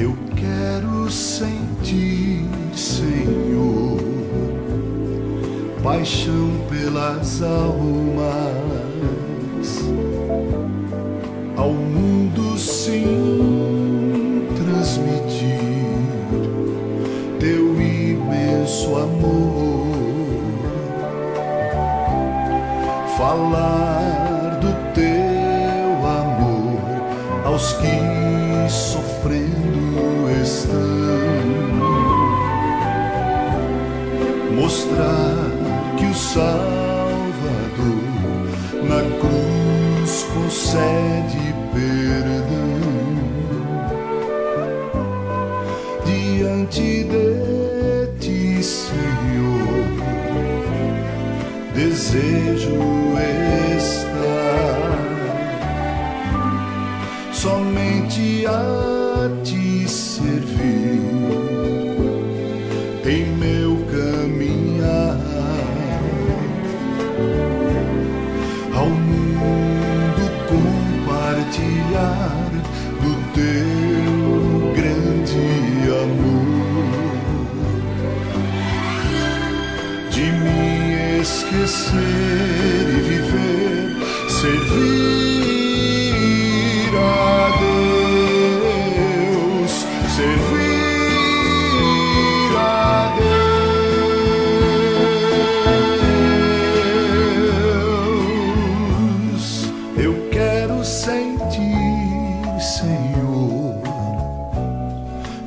Eu quero sentir, Senhor, paixão pelas almas. Ao mundo sim transmitir teu imenso amor. Falar aos que sofrendo estão mostrar que o Salvador na cruz concede perdão diante de ti, Senhor. Desejo estar somente a ti servir em meu caminhar. Ao mundo compartilhar do teu grande amor. De me esquecer e viver servir Senhor.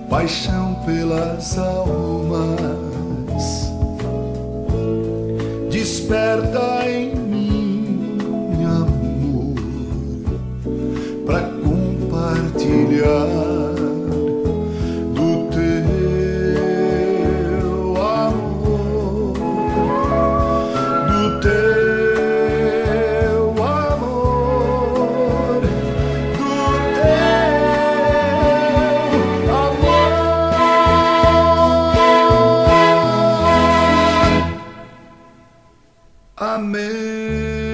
Paixão pelas almas. Desperta Amém.